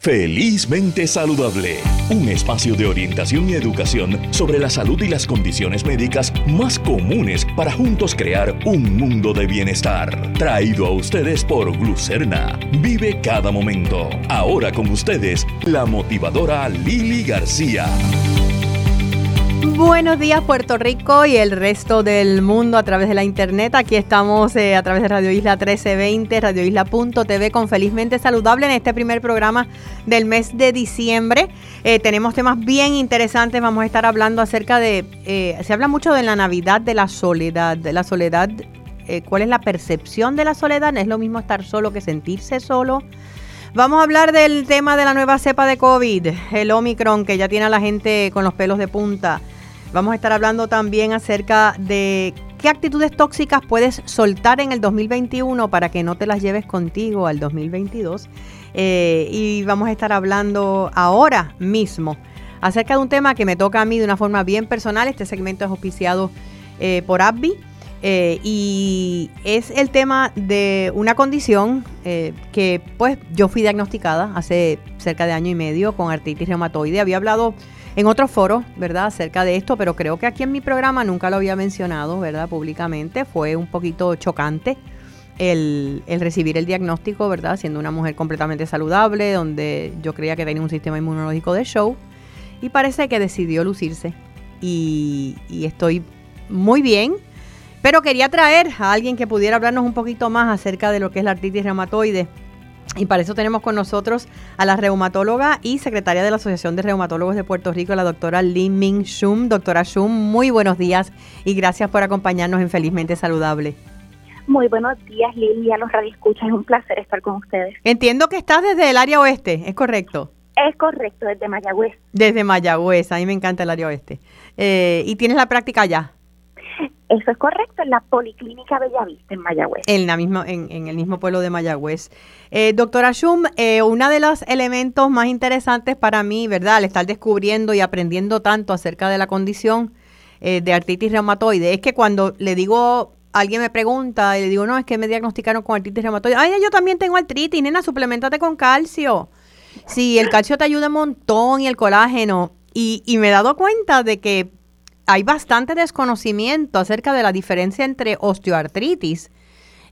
Felizmente Saludable, un espacio de orientación y educación sobre la salud y las condiciones médicas más comunes para juntos crear un mundo de bienestar. Traído a ustedes por Glucerna. Vive cada momento. Ahora con ustedes, la motivadora Lili García. Buenos días Puerto Rico y el resto del mundo a través de la internet. Aquí estamos eh, a través de Radio Isla 1320, radioisla.tv con Felizmente Saludable en este primer programa del mes de diciembre. Eh, tenemos temas bien interesantes. Vamos a estar hablando acerca de, eh, se habla mucho de la Navidad, de la soledad, de la soledad. ¿Cuál es la percepción de la soledad? ¿Es lo mismo estar solo que sentirse solo? Vamos a hablar del tema de la nueva cepa de COVID, el Omicron, que ya tiene a la gente con los pelos de punta. Vamos a estar hablando también acerca de qué actitudes tóxicas puedes soltar en el 2021 para que no te las lleves contigo al 2022. Eh, y vamos a estar hablando ahora mismo acerca de un tema que me toca a mí de una forma bien personal. Este segmento es auspiciado eh, por AbbVie eh, y es el tema de una condición eh, que pues yo fui diagnosticada hace cerca de año y medio con artritis reumatoide. Había hablado en otros foros, ¿verdad?, acerca de esto, pero creo que aquí en mi programa nunca lo había mencionado, ¿verdad?, públicamente. Fue un poquito chocante el, el recibir el diagnóstico, ¿verdad?, siendo una mujer completamente saludable, donde yo creía que tenía un sistema inmunológico de show. Y parece que decidió lucirse. y estoy muy bien pero quería traer a alguien que pudiera hablarnos un poquito más acerca de lo que es la artritis reumatoide. Y para eso tenemos con nosotros a la reumatóloga y secretaria de la Asociación de Reumatólogos de Puerto Rico, la doctora Lee Ming Shum. Doctora Shum, muy buenos días y gracias por acompañarnos en Felizmente Saludable. Muy buenos días, Lili, a los radioescuchas. Es un placer estar con ustedes. Entiendo que estás desde el área oeste, ¿es correcto? Es correcto, desde Mayagüez. Desde Mayagüez, a mí me encanta el área oeste. Eh, ¿Y tienes la práctica allá? Eso es correcto, en la Policlínica Bellavista, en Mayagüez. En, la misma, en, el mismo pueblo de Mayagüez. Eh, doctora Shum, eh, uno de los elementos más interesantes para mí, ¿verdad? Al estar descubriendo y aprendiendo tanto acerca de la condición eh, de artritis reumatoide, es que cuando le digo, alguien me pregunta y le digo, no, es que me diagnosticaron con artritis reumatoide. Ay, yo también tengo artritis, nena, suplementate con calcio. Sí, el calcio te ayuda un montón y el colágeno. Y, y me he dado cuenta de que hay bastante desconocimiento acerca de la diferencia entre osteoartritis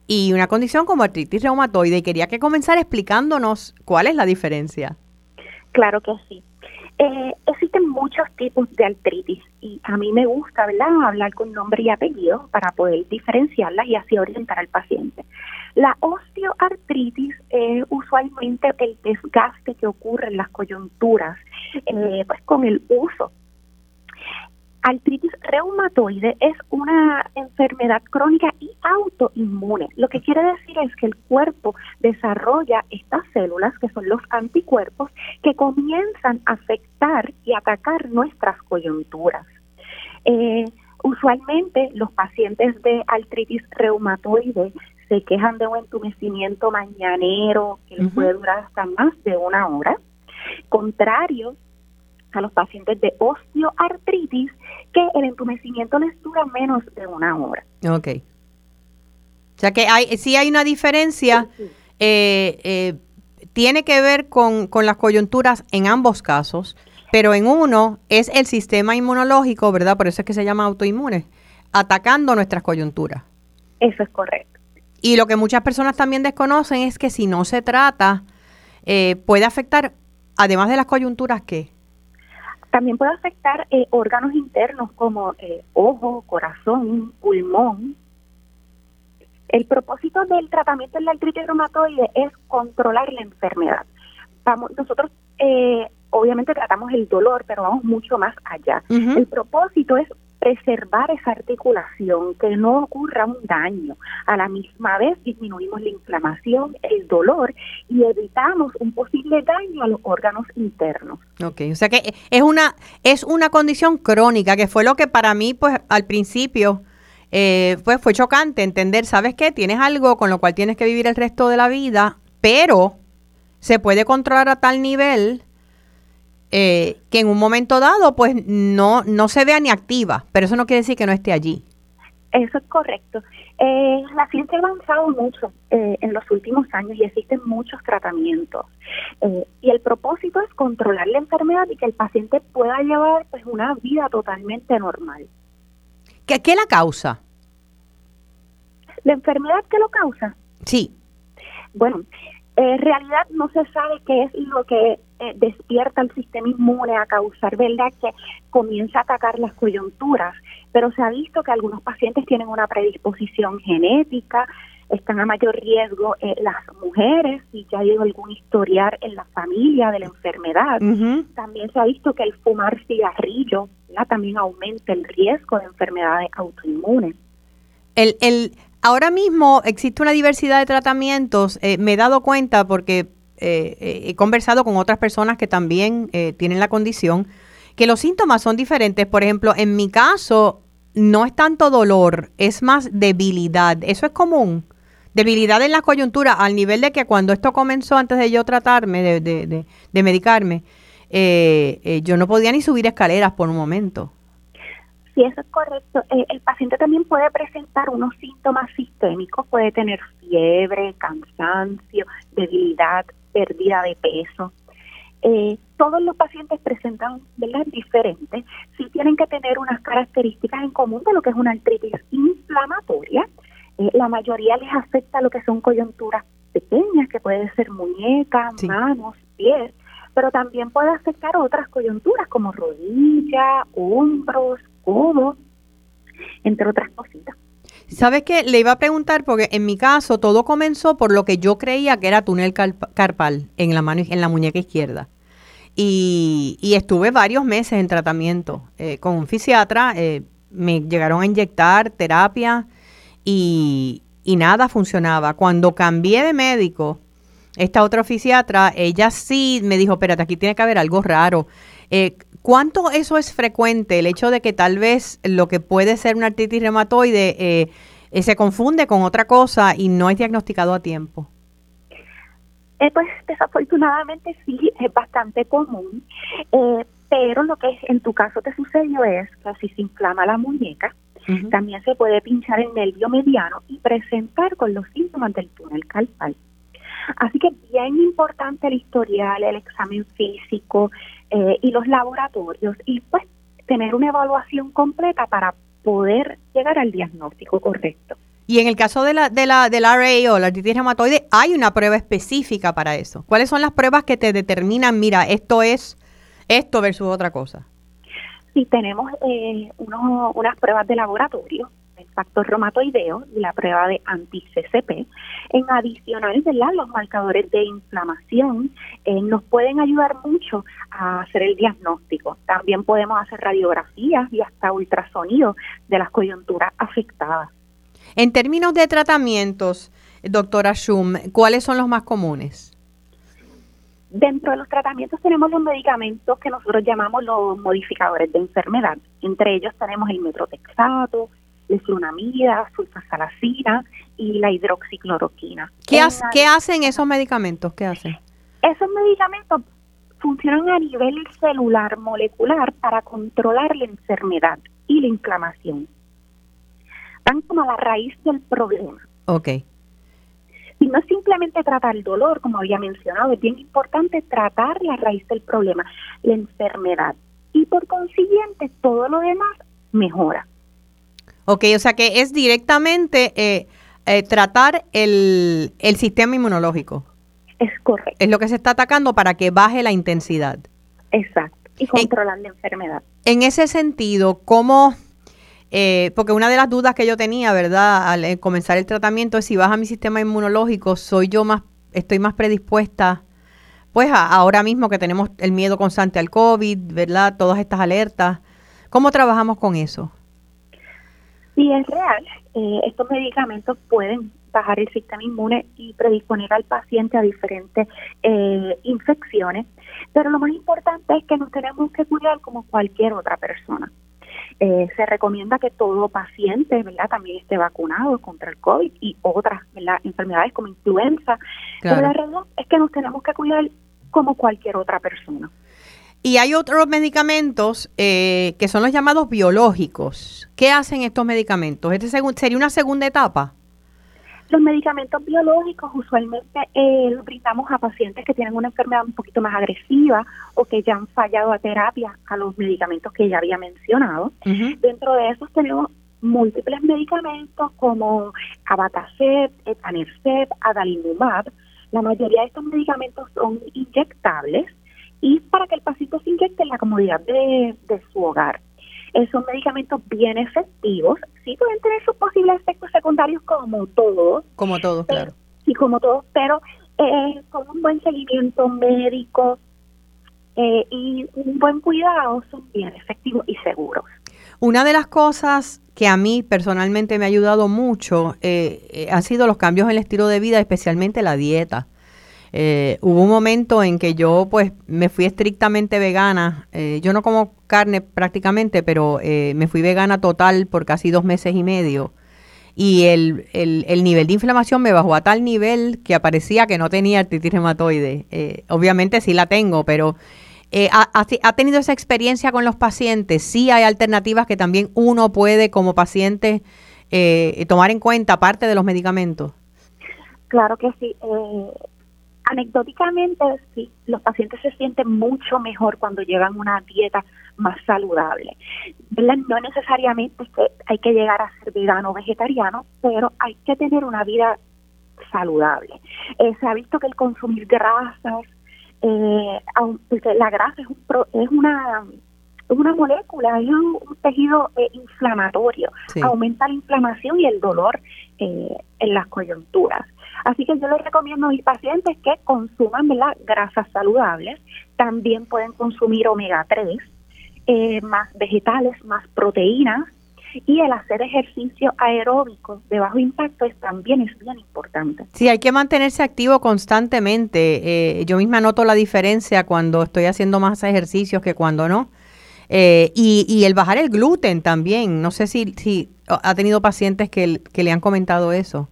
y una condición como artritis reumatoide y quería que comenzara explicándonos cuál es la diferencia. Claro que sí. Eh, existen muchos tipos de artritis y a mí me gusta hablar con nombre y apellido para poder diferenciarlas y así orientar al paciente. La osteoartritis es usualmente el desgaste que ocurre en las coyunturas eh, pues con el uso artritis reumatoide es una enfermedad crónica y autoinmune. Lo que quiere decir es que el cuerpo desarrolla estas células, que son los anticuerpos, que comienzan a afectar y atacar nuestras coyunturas. Eh, usualmente los pacientes de artritis reumatoide se quejan de un entumecimiento mañanero que les puede durar hasta más de una hora. Contrario a los pacientes de osteoartritis que el entumecimiento les dura menos de una hora. Ok. O sea que hay, sí hay una diferencia. Eh, eh, tiene que ver con, con las coyunturas en ambos casos, pero en uno es el sistema inmunológico, ¿verdad? Por eso es que se llama autoinmune, atacando nuestras coyunturas. Eso es correcto. Y lo que muchas personas también desconocen es que si no se trata, eh, puede afectar, además de las coyunturas, ¿qué? También puede afectar eh, órganos internos como eh, ojo, corazón, pulmón. El propósito del tratamiento de la artritis reumatoide es controlar la enfermedad. Vamos, nosotros eh, obviamente tratamos el dolor, pero vamos mucho más allá. El propósito es preservar esa articulación, que no ocurra un daño. A la misma vez disminuimos la inflamación, el dolor y evitamos un posible daño a los órganos internos. Ok, o sea que es una, es una condición crónica, que fue lo que para mí, pues al principio, eh, pues fue chocante entender, ¿sabes qué? Tienes algo con lo cual tienes que vivir el resto de la vida, pero se puede controlar a tal nivel eh, que en un momento dado pues no, no se vea ni activa, pero eso no quiere decir que no esté allí. Eso es correcto. Eh, la ciencia ha avanzado mucho eh, en los últimos años y existen muchos tratamientos. Eh, y el propósito es controlar la enfermedad y que el paciente pueda llevar pues una vida totalmente normal. ¿Qué, qué la causa? ¿La enfermedad que lo causa? Sí. Bueno, en realidad no se sabe qué es lo que despierta el sistema inmune a causar, ¿verdad? Que comienza a atacar las coyunturas pero se ha visto que algunos pacientes tienen una predisposición genética, están a mayor riesgo eh, las mujeres, si ya ha habido algún historial en la familia de la enfermedad. También se ha visto que el fumar cigarrillo también aumenta el riesgo de enfermedades autoinmunes. El, el, ahora mismo existe una diversidad de tratamientos. Eh, me he dado cuenta porque eh, he conversado con otras personas que también tienen la condición, que los síntomas son diferentes. Por ejemplo, en mi caso, no es tanto dolor, es más debilidad. Eso es común. Debilidad en la coyuntura, al nivel de que cuando esto comenzó, antes de yo tratarme, de, de, de, medicarme, eh, eh, yo no podía ni subir escaleras por un momento. Sí, eso es correcto. Eh, el paciente también puede presentar unos síntomas sistémicos, puede tener fiebre, cansancio, debilidad, pérdida de peso. Eh, todos los pacientes presentan ¿verdad? diferentes, sí tienen que tener unas características en común de lo que es una artritis inflamatoria. Eh, la mayoría les afecta lo que son coyunturas pequeñas, que pueden ser muñecas, manos, pies, pero también puede afectar otras coyunturas como rodilla, hombros, codos, entre otras cositas. ¿Sabes qué? Le iba a preguntar porque en mi caso todo comenzó por lo que yo creía que era túnel carpal en la mano en la muñeca izquierda. Y, estuve varios meses en tratamiento eh, con un fisiatra. Eh, me llegaron a inyectar terapia y, nada funcionaba. Cuando cambié de médico, esta otra fisiatra, ella sí me dijo, espérate, aquí tiene que haber algo raro. Eh, ¿Cuánto eso es frecuente? El hecho de que tal vez lo que puede ser una artritis reumatoide se confunde con otra cosa y no es diagnosticado a tiempo. Eh, pues desafortunadamente sí, es bastante común, eh, pero lo que en tu caso te sucedió es que si se inflama la muñeca, también se puede pinchar el nervio mediano y presentar con los síntomas del túnel carpal. Así que bien importante el historial, el examen físico eh, y los laboratorios y pues tener una evaluación completa para poder llegar al diagnóstico correcto. Y en el caso de la, de la, del RA o la artritis reumatoide, hay una prueba específica para eso. ¿Cuáles son las pruebas que te determinan, mira, esto es esto versus otra cosa? Sí, tenemos eh, unas pruebas de laboratorio, el factor reumatoideo y la prueba de anti-CCP. En adicional, ¿verdad? los marcadores de inflamación eh, nos pueden ayudar mucho a hacer el diagnóstico. También podemos hacer radiografías y hasta ultrasonido de las coyunturas afectadas. En términos de tratamientos, doctora Schum, ¿cuáles son los más comunes? Dentro de los tratamientos tenemos los medicamentos que nosotros llamamos los modificadores de enfermedad. Entre ellos tenemos el metrotexato, la flunamida, sulfasalacina y la hidroxicloroquina. ¿Qué, ¿Qué hacen esos medicamentos? ¿Qué hacen? Esos medicamentos funcionan a nivel celular, molecular, para controlar la enfermedad y la inflamación van como a la raíz del problema. Ok. Y no es simplemente tratar el dolor, como había mencionado, es bien importante tratar la raíz del problema, la enfermedad. Y por consiguiente, todo lo demás mejora. Ok, o sea que es directamente eh, eh, tratar el, el sistema inmunológico. Es correcto. Es lo que se está atacando para que baje la intensidad. Exacto. Y controlar la enfermedad. En ese sentido, ¿cómo eh, porque una de las dudas que yo tenía, ¿verdad? Al eh, comenzar el tratamiento es si baja mi sistema inmunológico, soy yo más, estoy más predispuesta, pues ahora mismo que tenemos el miedo constante al COVID, ¿verdad? Todas estas alertas. ¿Cómo trabajamos con eso? Sí, es real. Eh, estos medicamentos pueden bajar el sistema inmune y predisponer al paciente a diferentes infecciones, pero lo más importante es que nos tenemos que cuidar como cualquier otra persona. Eh, se recomienda que todo paciente ¿verdad? también esté vacunado contra el COVID y otras enfermedades como influenza. Pero la razón es que nos tenemos que cuidar como cualquier otra persona. Y hay otros medicamentos eh, que son los llamados biológicos. ¿Qué hacen estos medicamentos? ¿Este sería una segunda etapa? Los medicamentos biológicos usualmente eh, los brindamos a pacientes que tienen una enfermedad un poquito más agresiva o que ya han fallado a terapia a los medicamentos que ya había mencionado. Dentro de esos tenemos múltiples medicamentos como abatacept, etanercept, adalimumab. La mayoría de estos medicamentos son inyectables y para que el paciente se inyecte en la comodidad de, de su hogar. Eh, son medicamentos bien efectivos, sí pueden tener sus posibles efectos secundarios como todos. Como todos, claro. Sí, como todos, pero eh, con un buen seguimiento médico eh, y un buen cuidado son bien efectivos y seguros. Una de las cosas que a mí personalmente me ha ayudado mucho eh, han sido los cambios en el estilo de vida, especialmente la dieta. Eh, hubo un momento en que yo pues me fui estrictamente vegana. Eh, yo no como carne prácticamente, pero eh, me fui vegana total por casi dos meses y medio. Y el, el, nivel de inflamación me bajó a tal nivel que aparecía que no tenía artritis reumatoide. obviamente sí la tengo, pero ha, ha, tenido esa experiencia con los pacientes. Sí hay alternativas que también uno puede como paciente tomar en cuenta, aparte de los medicamentos. Claro que sí. Anecdóticamente, sí, los pacientes se sienten mucho mejor cuando llevan una dieta más saludable. No necesariamente es hay que llegar a ser vegano o vegetariano, pero hay que tener una vida saludable. Eh, se ha visto que el consumir grasas, eh, la grasa es, es una una molécula, es un, tejido eh, inflamatorio, aumenta la inflamación y el dolor eh, en las coyunturas. Así que yo les recomiendo a mis pacientes que consuman grasas saludables, también pueden consumir omega 3, eh, más vegetales, más proteínas, y el hacer ejercicio aeróbico de bajo impacto es, también es bien importante. Sí, hay que mantenerse activo constantemente. Eh, yo misma noto la diferencia cuando estoy haciendo más ejercicios que cuando no. Eh, y, y, el bajar el gluten también. No sé si, si ha tenido pacientes que, que le han comentado eso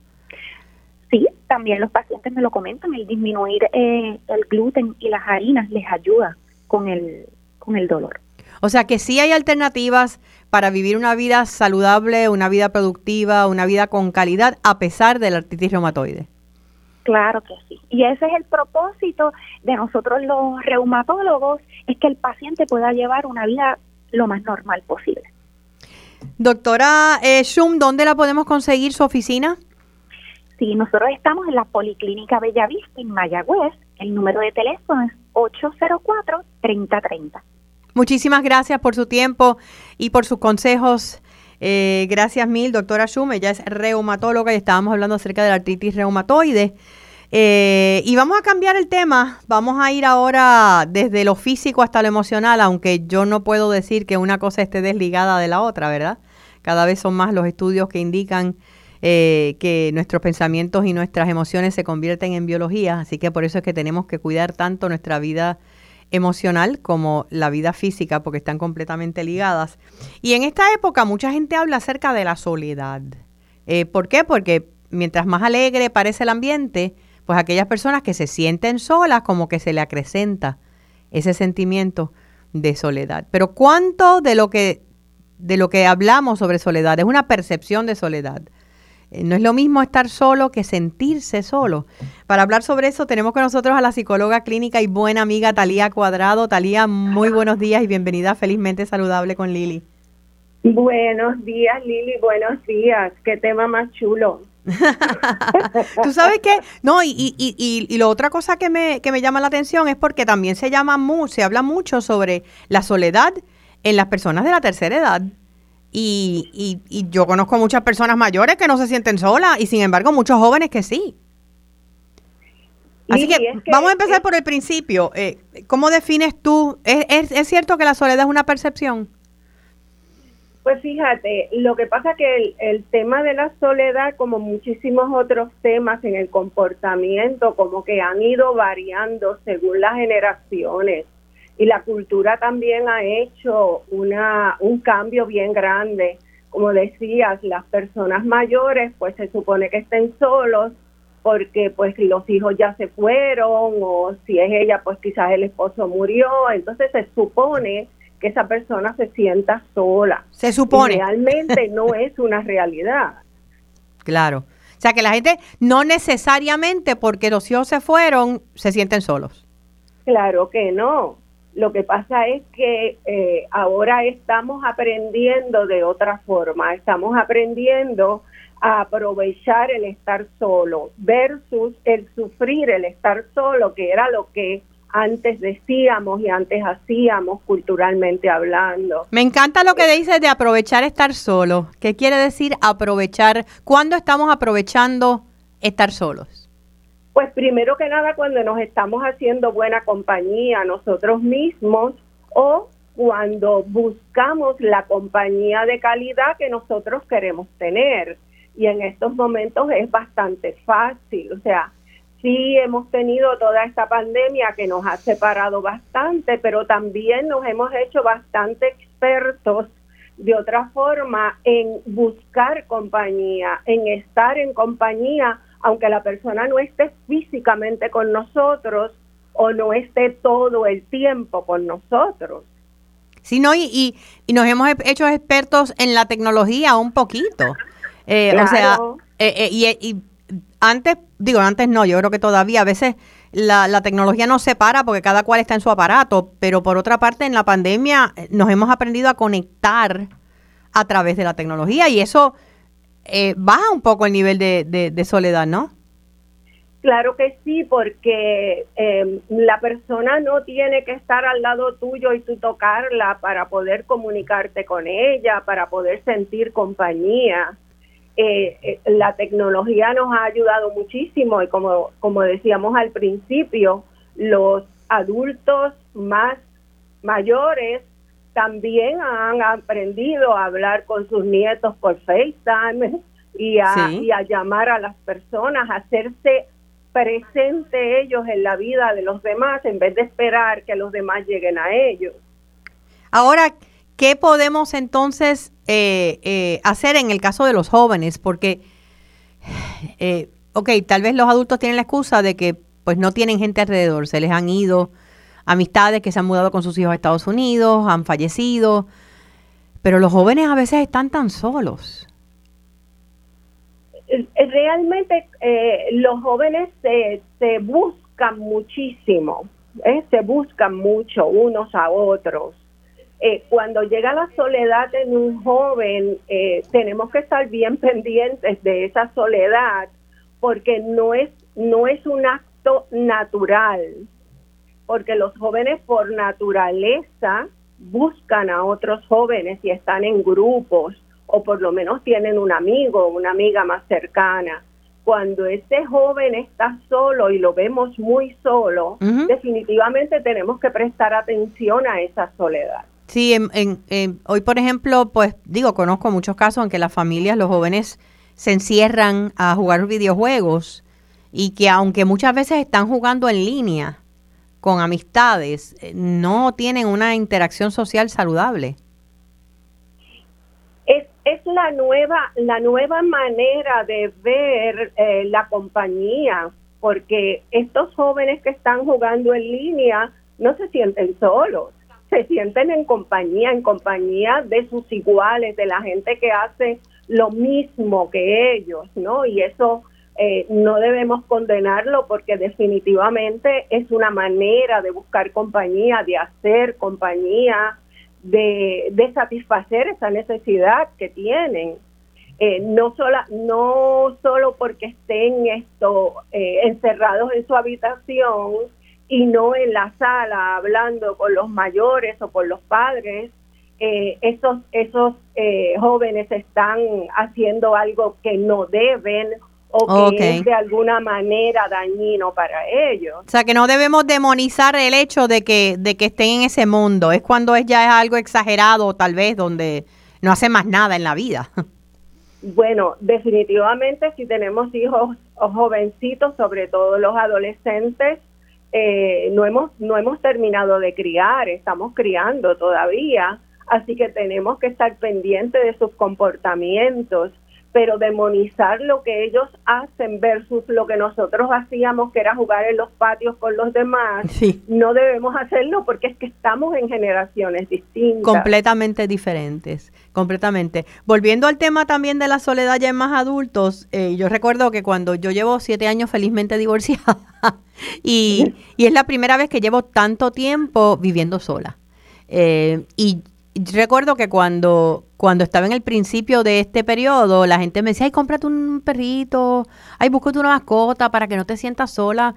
también los pacientes me lo comentan, el disminuir eh, el gluten y las harinas les ayuda con el, con el dolor. O sea que sí hay alternativas para vivir una vida saludable, una vida productiva, una vida con calidad, a pesar de la artritis reumatoide. Claro que sí. Y ese es el propósito de nosotros los reumatólogos, es que el paciente pueda llevar una vida lo más normal posible. Doctora eh, Shum, ¿dónde la podemos conseguir su oficina? Sí, nosotros estamos en la Policlínica Bellavista en Mayagüez. El número de teléfono es 804-3030. Muchísimas gracias por su tiempo y por sus consejos. Eh, gracias mil, doctora Schum. Ella es reumatóloga y estábamos hablando acerca de la artritis reumatoide. Eh, y vamos a cambiar el tema. Vamos a ir ahora desde lo físico hasta lo emocional, aunque yo no puedo decir que una cosa esté desligada de la otra, ¿verdad? Cada vez son más los estudios que indican eh, que nuestros pensamientos y nuestras emociones se convierten en biología, así que por eso es que tenemos que cuidar tanto nuestra vida emocional como la vida física, porque están completamente ligadas. Y en esta época mucha gente habla acerca de la soledad. Eh, ¿Por qué? Porque mientras más alegre parece el ambiente, pues aquellas personas que se sienten solas, como que se le acrecenta ese sentimiento de soledad. Pero ¿cuánto de lo que de lo que hablamos sobre soledad es una percepción de soledad? Eh, no es lo mismo estar solo que sentirse solo. Para hablar sobre eso tenemos con nosotros a la psicóloga clínica y buena amiga Talía Cuadrado. Talía, muy buenos días y bienvenida Felizmente Saludable con Lili. Buenos días Lili, buenos días. Qué tema más chulo. Tú sabes que, no, y, y, y, y, la otra cosa que me, que me llama la atención es porque también se llama se habla mucho sobre la soledad en las personas de la tercera edad. Y, y, yo conozco muchas personas mayores que no se sienten solas y sin embargo muchos jóvenes que sí. Así que, vamos a empezar por el principio. Eh, ¿Cómo defines tú? ¿Es, ¿Es, cierto que la soledad es una percepción? Pues fíjate, lo que pasa que el, el tema de la soledad, como muchísimos otros temas en el comportamiento, como que han ido variando según las generaciones y la cultura también ha hecho una, un cambio bien grande. Como decías, las personas mayores pues se supone que estén solos porque pues los hijos ya se fueron o si es ella pues quizás el esposo murió, entonces se supone que esa persona se sienta sola. Se supone. realmente no es una realidad. Claro. sea que la gente no necesariamente porque los hijos se fueron se sienten solos. Claro que no. Lo que pasa es que eh, ahora estamos aprendiendo de otra forma, estamos aprendiendo a aprovechar el estar solo versus el sufrir el estar solo, que era lo que antes decíamos y antes hacíamos culturalmente hablando. Me encanta lo que dices de aprovechar estar solo. ¿Qué quiere decir aprovechar? ¿Cuándo estamos aprovechando estar solos? Pues primero que nada cuando nos estamos haciendo buena compañía nosotros mismos o cuando buscamos la compañía de calidad que nosotros queremos tener. Y en estos momentos es bastante fácil, o sea, sí hemos tenido toda esta pandemia que nos ha separado bastante, pero también nos hemos hecho bastante expertos de otra forma en buscar compañía, en estar en compañía, aunque la persona no esté físicamente con nosotros o no esté todo el tiempo con nosotros. Sí, no, y, y, nos hemos hecho expertos en la tecnología un poquito. Eh, o sea, eh, eh, y, y antes, digo, antes no, yo creo que todavía a veces la, la, tecnología nos separa porque cada cual está en su aparato, pero por otra parte en la pandemia eh, nos hemos aprendido a conectar a través de la tecnología y eso eh, baja un poco el nivel de, soledad, ¿no? Claro que sí, porque eh, la persona no tiene que estar al lado tuyo y tú tocarla para poder comunicarte con ella, para poder sentir compañía. Eh, eh, la tecnología nos ha ayudado muchísimo y como, como decíamos al principio, los adultos más mayores también han aprendido a hablar con sus nietos por FaceTime y a, y a llamar a las personas, a hacerse presente ellos en la vida de los demás en vez de esperar que los demás lleguen a ellos. Ahora, ¿Qué podemos entonces eh, eh, hacer en el caso de los jóvenes? Porque, eh, ok, tal vez los adultos tienen la excusa de que pues no tienen gente alrededor, se les han ido amistades que se han mudado con sus hijos a Estados Unidos, han fallecido, pero los jóvenes a veces están tan solos. Realmente los jóvenes se, se buscan muchísimo, se buscan mucho unos a otros. Eh, cuando llega la soledad en un joven, eh, tenemos que estar bien pendientes de esa soledad, porque no es, no es un acto natural, porque los jóvenes por naturaleza buscan a otros jóvenes y están en grupos, o por lo menos tienen un amigo, una amiga más cercana. Cuando ese joven está solo y lo vemos muy solo, definitivamente tenemos que prestar atención a esa soledad. Sí, en, hoy por ejemplo, pues digo, conozco muchos casos en que las familias, los jóvenes se encierran a jugar videojuegos y que aunque muchas veces están jugando en línea con amistades, eh, no tienen una interacción social saludable. Es, es la nueva la nueva manera de ver eh, la compañía, porque estos jóvenes que están jugando en línea no se sienten solos se sienten en compañía, en compañía de sus iguales, de la gente que hace lo mismo que ellos, ¿no? Y eso eh, no debemos condenarlo porque definitivamente es una manera de buscar compañía, de hacer compañía, de, de satisfacer esa necesidad que tienen. Eh, no, sola, no solo porque estén esto, eh, encerrados en su habitación, y no en la sala hablando con los mayores o con los padres, eh, esos, esos eh, jóvenes están haciendo algo que no deben o que es de alguna manera dañino para ellos. O sea, que no debemos demonizar el hecho de que, de que estén en ese mundo. Es cuando es ya es algo exagerado, tal vez, donde no hace más nada en la vida. Bueno, definitivamente si tenemos hijos o jovencitos, sobre todo los adolescentes, eh, no, hemos, no hemos terminado de criar, estamos criando todavía, así que tenemos que estar pendientes de sus comportamientos, pero demonizar lo que ellos hacen versus lo que nosotros hacíamos, que era jugar en los patios con los demás, no debemos hacerlo porque es que estamos en generaciones distintas. Completamente diferentes, completamente. Volviendo al tema también de la soledad ya en más adultos, eh, yo recuerdo que cuando yo llevo siete años felizmente divorciada y, y es la primera vez que llevo tanto tiempo viviendo sola. Eh, y recuerdo que cuando, cuando estaba en el principio de este periodo, la gente me decía, ay, cómprate un perrito, ay, búscate una mascota para que no te sientas sola.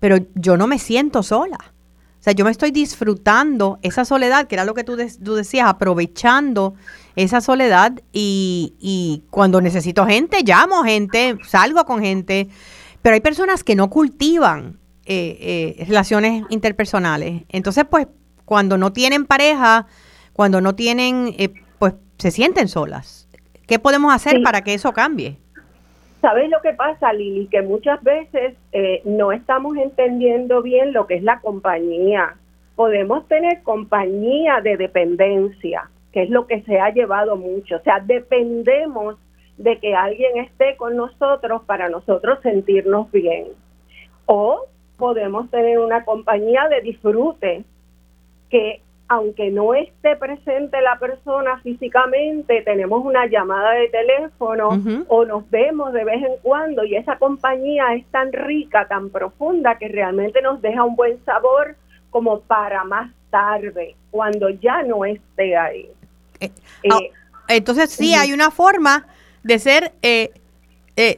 Pero yo no me siento sola. O sea, yo me estoy disfrutando esa soledad, que era lo que tú, tú decías, aprovechando esa soledad y, y cuando necesito gente, llamo gente, salgo con gente. Pero hay personas que no cultivan eh, eh, relaciones interpersonales. Entonces, pues, cuando no tienen pareja, cuando no tienen, eh, pues se sienten solas. ¿Qué podemos hacer para que eso cambie? ¿Sabes lo que pasa, Lili? Que muchas veces eh, no estamos entendiendo bien lo que es la compañía. Podemos tener compañía de dependencia, que es lo que se ha llevado mucho. O sea, dependemos de que alguien esté con nosotros para nosotros sentirnos bien. O podemos tener una compañía de disfrute, que aunque no esté presente la persona físicamente, tenemos una llamada de teléfono o nos vemos de vez en cuando y esa compañía es tan rica, tan profunda que realmente nos deja un buen sabor como para más tarde, cuando ya no esté ahí. Eh, eh, ah, entonces sí, hay una forma de ser eh,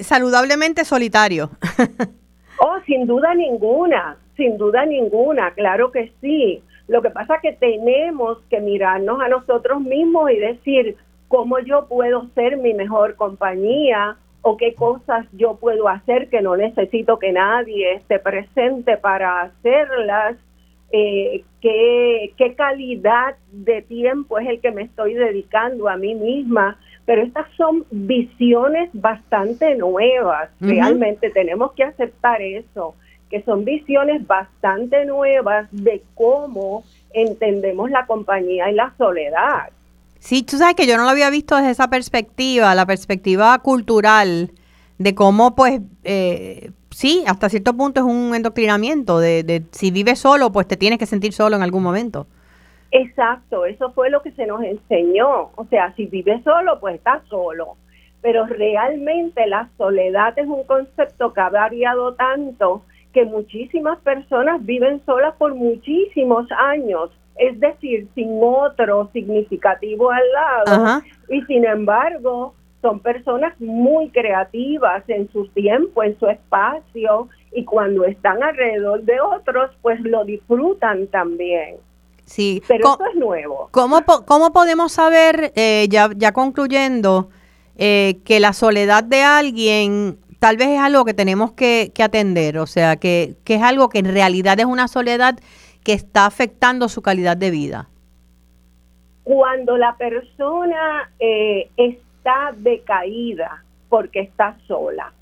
saludablemente solitario. oh, sin duda ninguna, sin duda ninguna, claro que sí lo que pasa es que tenemos que mirarnos a nosotros mismos y decir cómo yo puedo ser mi mejor compañía o qué cosas yo puedo hacer que no necesito que nadie esté presente para hacerlas, eh, qué, qué calidad de tiempo es el que me estoy dedicando a mí misma. Pero estas son visiones bastante nuevas, realmente tenemos que aceptar eso que son visiones bastante nuevas de cómo entendemos la compañía y la soledad. Sí, tú sabes que yo no lo había visto desde esa perspectiva, la perspectiva cultural, de cómo pues, eh, sí, hasta cierto punto es un endoctrinamiento, de, de si vives solo, pues te tienes que sentir solo en algún momento. Exacto, eso fue lo que se nos enseñó. O sea, si vives solo, pues estás solo. Pero realmente la soledad es un concepto que ha variado tanto que muchísimas personas viven solas por muchísimos años, es decir, sin otro significativo al lado. Y sin embargo, son personas muy creativas en su tiempo, en su espacio, y cuando están alrededor de otros, pues lo disfrutan también. Sí, pero eso es nuevo. ¿Cómo, cómo podemos saber, eh, ya, ya concluyendo, eh, que la soledad de alguien tal vez es algo que tenemos que, atender, o sea, que, es algo que en realidad es una soledad que está afectando su calidad de vida. Cuando la persona eh, está decaída porque está sola,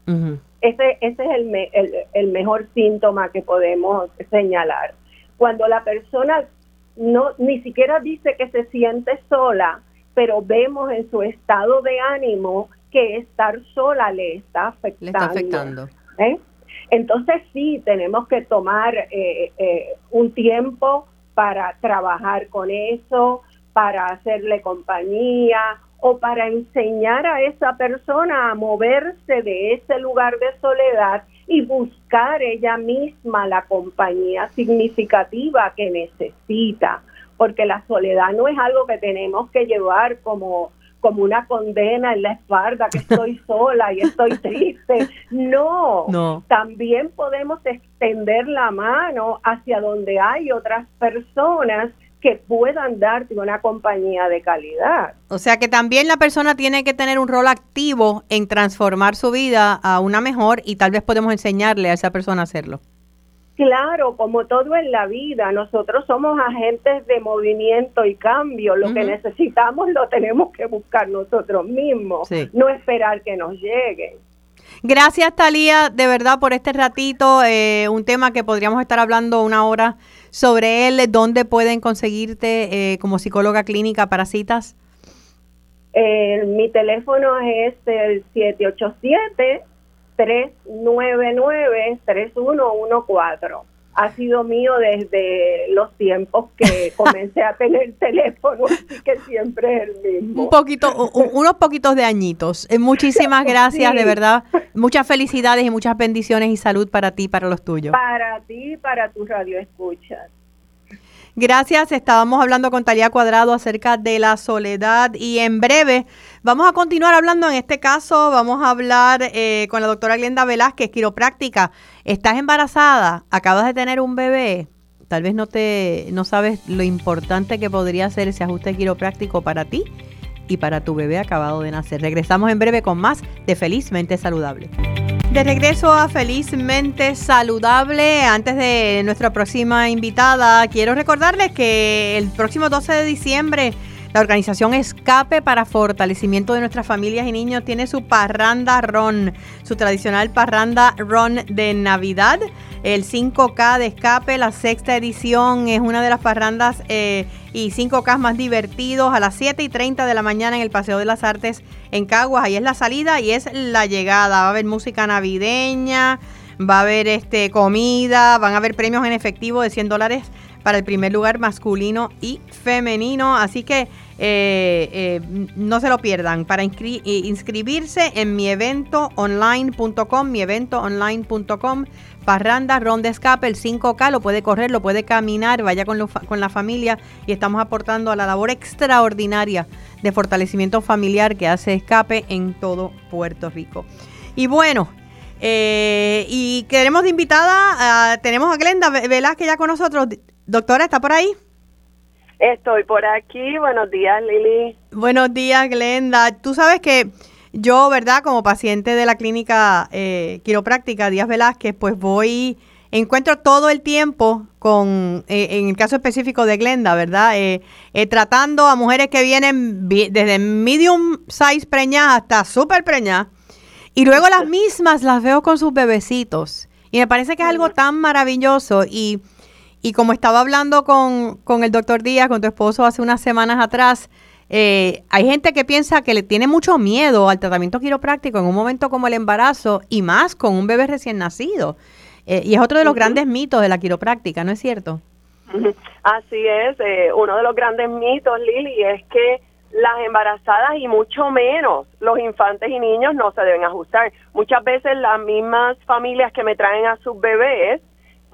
ese, ese es el, el, el mejor síntoma que podemos señalar. Cuando la persona no ni siquiera dice que se siente sola, pero vemos en su estado de ánimo que estar sola le está afectando. ¿eh? Entonces sí, tenemos que tomar eh, eh, un tiempo para trabajar con eso, para hacerle compañía o para enseñar a esa persona a moverse de ese lugar de soledad y buscar ella misma la compañía significativa que necesita, porque la soledad no es algo que tenemos que llevar como como una condena en la espalda, que estoy sola y estoy triste. No, no, también podemos extender la mano hacia donde hay otras personas que puedan darte una compañía de calidad. O sea que también la persona tiene que tener un rol activo en transformar su vida a una mejor y tal vez podemos enseñarle a esa persona a hacerlo. Claro, como todo en la vida, nosotros somos agentes de movimiento y cambio. Lo que necesitamos lo tenemos que buscar nosotros mismos, no esperar que nos lleguen. Gracias, Talía, de verdad, por este ratito. Eh, un tema que podríamos estar hablando una hora sobre él. ¿Dónde pueden conseguirte eh, como psicóloga clínica para citas? Eh, mi teléfono es el 787-399-3114 ha sido mío desde los tiempos que comencé a tener teléfono, así que siempre es el mismo. Un poquito, unos poquitos de añitos. Eh, muchísimas gracias, de verdad. Muchas felicidades y muchas bendiciones y salud para ti y para los tuyos. Para ti y para tu radio escuchas. Gracias, estábamos hablando con Talía Cuadrado acerca de la soledad y en breve vamos a continuar hablando, en este caso vamos a hablar eh, con la doctora Glenda Velázquez, quiropráctica. Estás embarazada, acabas de tener un bebé, tal vez no, te, no sabes lo importante que podría ser ese ajuste quiropráctico para ti y para tu bebé acabado de nacer. Regresamos en breve con más de Felizmente Saludable. De regreso a Felizmente Saludable, antes de nuestra próxima invitada, quiero recordarles que el próximo 12 de diciembre la organización Escape para Fortalecimiento de Nuestras Familias y Niños tiene su parranda ron, su tradicional parranda ron de Navidad. El 5K de Escape, la sexta edición, es una de las parrandas eh, y 5K más divertidos a las 7 y 30 de la mañana en el Paseo de las Artes en Caguas. Ahí es la salida y es la llegada. Va a haber música navideña, va a haber este, comida, van a haber premios en efectivo de 100 dólares para el primer lugar masculino y femenino. Así que eh, eh, no se lo pierdan. Para eh, inscribirse en mi evento online.com, mi evento online.com, Parranda, Ronda Escape, el 5K, lo puede correr, lo puede caminar, vaya con, con la familia y estamos aportando a la labor extraordinaria de fortalecimiento familiar que hace Escape en todo Puerto Rico. Y bueno, y queremos de invitada, tenemos a Glenda Velázquez ya con nosotros. Doctora, ¿está por ahí? Estoy por aquí. Buenos días, Lili. Buenos días, Glenda. Tú sabes que yo, ¿verdad? Como paciente de la clínica eh, quiropráctica Díaz Velázquez, pues voy, encuentro todo el tiempo con, eh, en el caso específico de Glenda, ¿verdad? Eh, tratando a mujeres que vienen desde medium size preñadas hasta super preñadas. Y luego las mismas las veo con sus bebecitos. Y me parece que es algo tan maravilloso y y como estaba hablando con, con el doctor Díaz, con tu esposo hace unas semanas atrás, eh, hay gente que piensa que le tiene mucho miedo al tratamiento quiropráctico en un momento como el embarazo y más con un bebé recién nacido. Eh, y es otro de los grandes mitos de la quiropráctica, ¿no es cierto? Así es, eh, uno de los grandes mitos, Lili, es que las embarazadas y mucho menos los infantes y niños no se deben ajustar. Muchas veces las mismas familias que me traen a sus bebés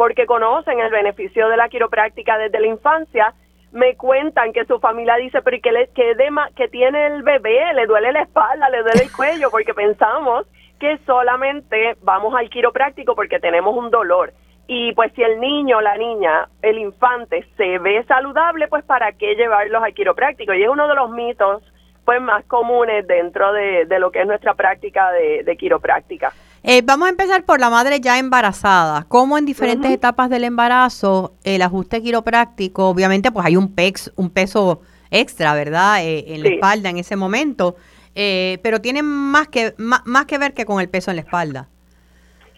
porque conocen el beneficio de la quiropráctica desde la infancia, me cuentan que su familia dice, pero ¿y qué, le, qué que tiene el bebé? Le duele la espalda, le duele el cuello, porque pensamos que solamente vamos al quiropráctico porque tenemos un dolor. Y pues si el niño, la niña, el infante se ve saludable, pues ¿para qué llevarlos al quiropráctico? Y es uno de los mitos pues más comunes dentro de, lo que es nuestra práctica de, de quiropráctica. Eh, vamos a empezar por la madre ya embarazada. ¿Cómo en diferentes etapas del embarazo el ajuste quiropráctico, obviamente pues hay un, pex, un peso extra, ¿verdad? Eh, en la espalda en ese momento, eh, pero tiene más que, más, que ver que con el peso en la espalda.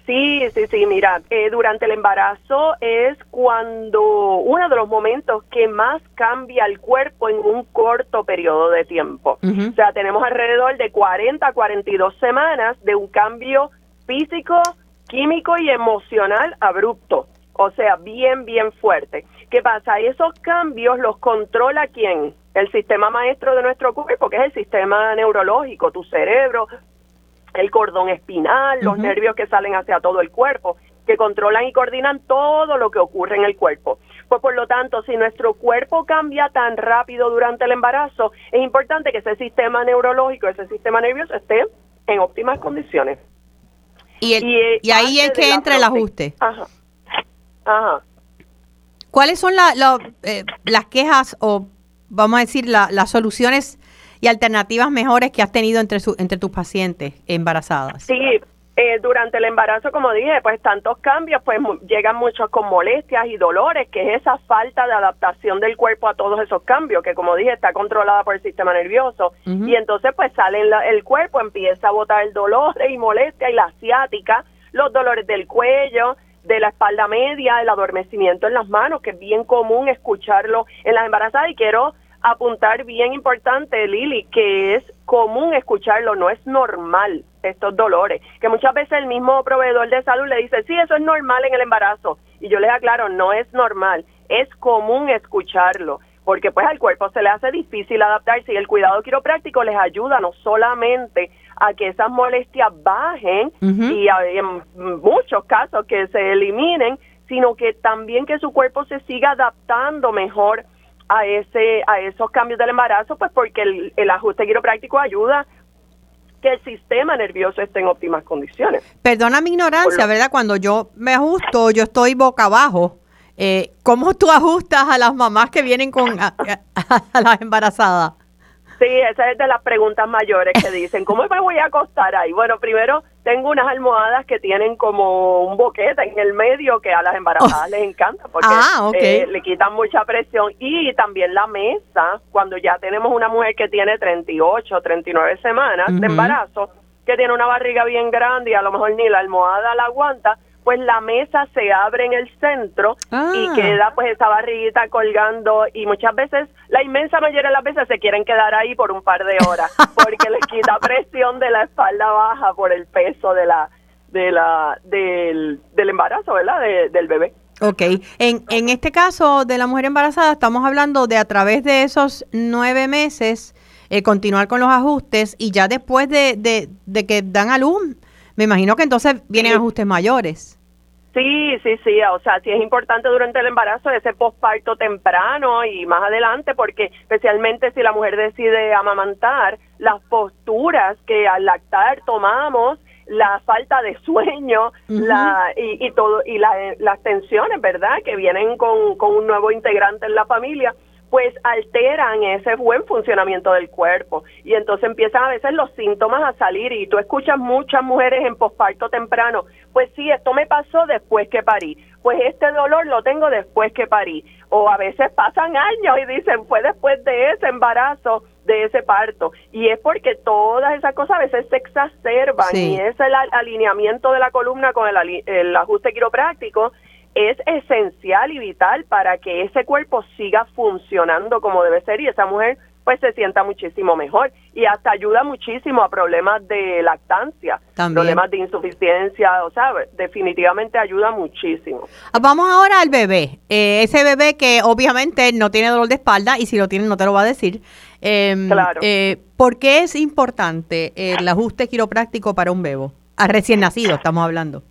Sí, sí, sí, mira, durante el embarazo es cuando uno de los momentos que más cambia el cuerpo en un corto periodo de tiempo. O sea, tenemos alrededor de 40 a 42 semanas de un cambio físico, químico y emocional abrupto. O sea, bien, bien fuerte. ¿Qué pasa? Esos cambios los controla quién? El sistema maestro de nuestro cuerpo, que es el sistema neurológico, tu cerebro, el cordón espinal, los nervios que salen hacia todo el cuerpo, que controlan y coordinan todo lo que ocurre en el cuerpo. Pues por lo tanto, si nuestro cuerpo cambia tan rápido durante el embarazo, es importante que ese sistema neurológico, ese sistema nervioso esté en óptimas condiciones. Y, ahí es que entra el ajuste. Ajá. Ajá. ¿Cuáles son eh, las quejas o, vamos a decir, las soluciones y alternativas mejores que has tenido entre, entre tus pacientes embarazadas? Sí, eh, durante el embarazo, como dije, pues tantos cambios, pues llegan muchos con molestias y dolores, que es esa falta de adaptación del cuerpo a todos esos cambios, que como dije, está controlada por el sistema nervioso. Y entonces, pues sale el cuerpo, empieza a botar el dolor y molestia y la asiática, los dolores del cuello, de la espalda media, el adormecimiento en las manos, que es bien común escucharlo en las embarazadas. Y quiero apuntar bien importante, Lili, que es común escucharlo, no es normal estos dolores, que muchas veces el mismo proveedor de salud le dice, sí, eso es normal en el embarazo, y yo les aclaro, no es normal, es común escucharlo, porque pues al cuerpo se le hace difícil adaptarse y el cuidado quiropráctico les ayuda no solamente a que esas molestias bajen y en muchos casos que se eliminen, sino que también que su cuerpo se siga adaptando mejor a ese a esos cambios del embarazo, pues porque el, el ajuste quiropráctico ayuda que el sistema nervioso esté en óptimas condiciones. Perdona mi ignorancia, ¿verdad? Cuando yo me ajusto, yo estoy boca abajo. Eh, ¿Cómo tú ajustas a las mamás que vienen con a las embarazadas? Sí, esa es de las preguntas mayores que dicen, ¿cómo me voy a acostar ahí? Bueno, primero tengo unas almohadas que tienen como un boquete en el medio que a las embarazadas les encanta porque ah, eh, le quitan mucha presión. Y también la mesa, cuando ya tenemos una mujer que tiene 38, 39 semanas de embarazo, que tiene una barriga bien grande y a lo mejor ni la almohada la aguanta, pues la mesa se abre en el centro y ah. queda pues esa barriguita colgando. Y muchas veces, la inmensa mayoría de las veces se quieren quedar ahí por un par de horas porque les quita presión de la espalda baja por el peso de la de la del, del embarazo, ¿verdad? del bebé. Ok, en, en este caso de la mujer embarazada estamos hablando de a través de esos nueve meses eh, continuar con los ajustes y ya después de, de, de que dan a luz me imagino que entonces vienen ajustes mayores. Sí, sí, sí, o sea, sí es importante durante el embarazo ese posparto temprano y más adelante, porque especialmente si la mujer decide amamantar, las posturas que al lactar tomamos, la falta de sueño, la y, y todo y las tensiones, ¿verdad? Que vienen con, con un nuevo integrante en la familia pues alteran ese buen funcionamiento del cuerpo. Y entonces empiezan a veces los síntomas a salir y tú escuchas muchas mujeres en posparto temprano, pues sí, esto me pasó después que parí, pues este dolor lo tengo después que parí. O a veces pasan años y dicen fue después de ese embarazo, de ese parto. Y es porque todas esas cosas a veces se exacerban y es el alineamiento de la columna con el, el ajuste quiropráctico es esencial y vital para que ese cuerpo siga funcionando como debe ser y esa mujer pues se sienta muchísimo mejor y hasta ayuda muchísimo a problemas de lactancia, problemas de insuficiencia, o sea, definitivamente ayuda muchísimo. Ah, vamos ahora al bebé, eh, ese bebé que obviamente no tiene dolor de espalda y si lo tiene no te lo va a decir. Em, claro. Eh, ¿Por qué es importante el ajuste quiropráctico para un bebo? A recién nacido estamos hablando.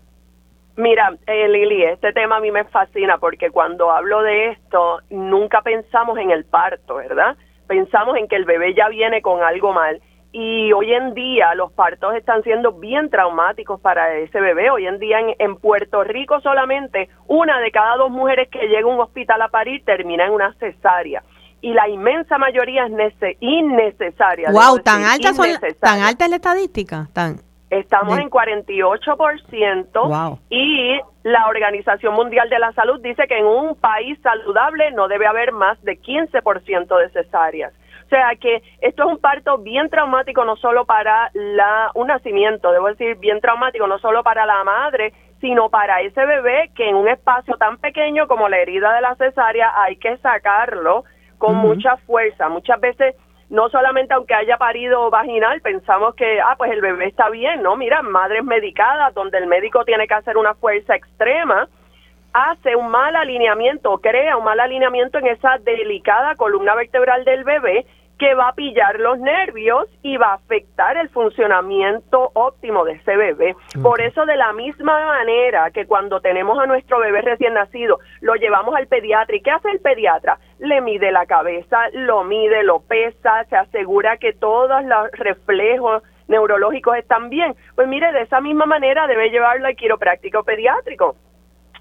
Mira, eh, Lili, este tema a mí me fascina porque cuando hablo de esto nunca pensamos en el parto, ¿verdad? Pensamos en que el bebé ya viene con algo mal y hoy en día los partos están siendo bien traumáticos para ese bebé. Hoy en día en, Puerto Rico solamente una de cada dos mujeres que llega a un hospital a parir termina en una cesárea y la inmensa mayoría es innecesaria. Wow, tan alta son, tan alta es la estadística, tan Estamos en 48% y la Organización Mundial de la Salud dice que en un país saludable no debe haber más de 15% de cesáreas. O sea que esto es un parto bien traumático no solo para la un nacimiento, debo decir bien traumático no solo para la madre, sino para ese bebé que en un espacio tan pequeño como la herida de la cesárea hay que sacarlo con mucha fuerza. Muchas veces no solamente aunque haya parido vaginal, pensamos que, ah, pues el bebé está bien, ¿no? Mira, madres medicadas, donde el médico tiene que hacer una fuerza extrema, hace un mal alineamiento, crea un mal alineamiento en esa delicada columna vertebral del bebé que va a pillar los nervios y va a afectar el funcionamiento óptimo de ese bebé. Por eso, de la misma manera que cuando tenemos a nuestro bebé recién nacido, lo llevamos al pediatra. ¿Y qué hace el pediatra? Le mide la cabeza, lo mide, lo pesa, se asegura que todos los reflejos neurológicos están bien. Pues mire, de esa misma manera debe llevarlo al quiropráctico pediátrico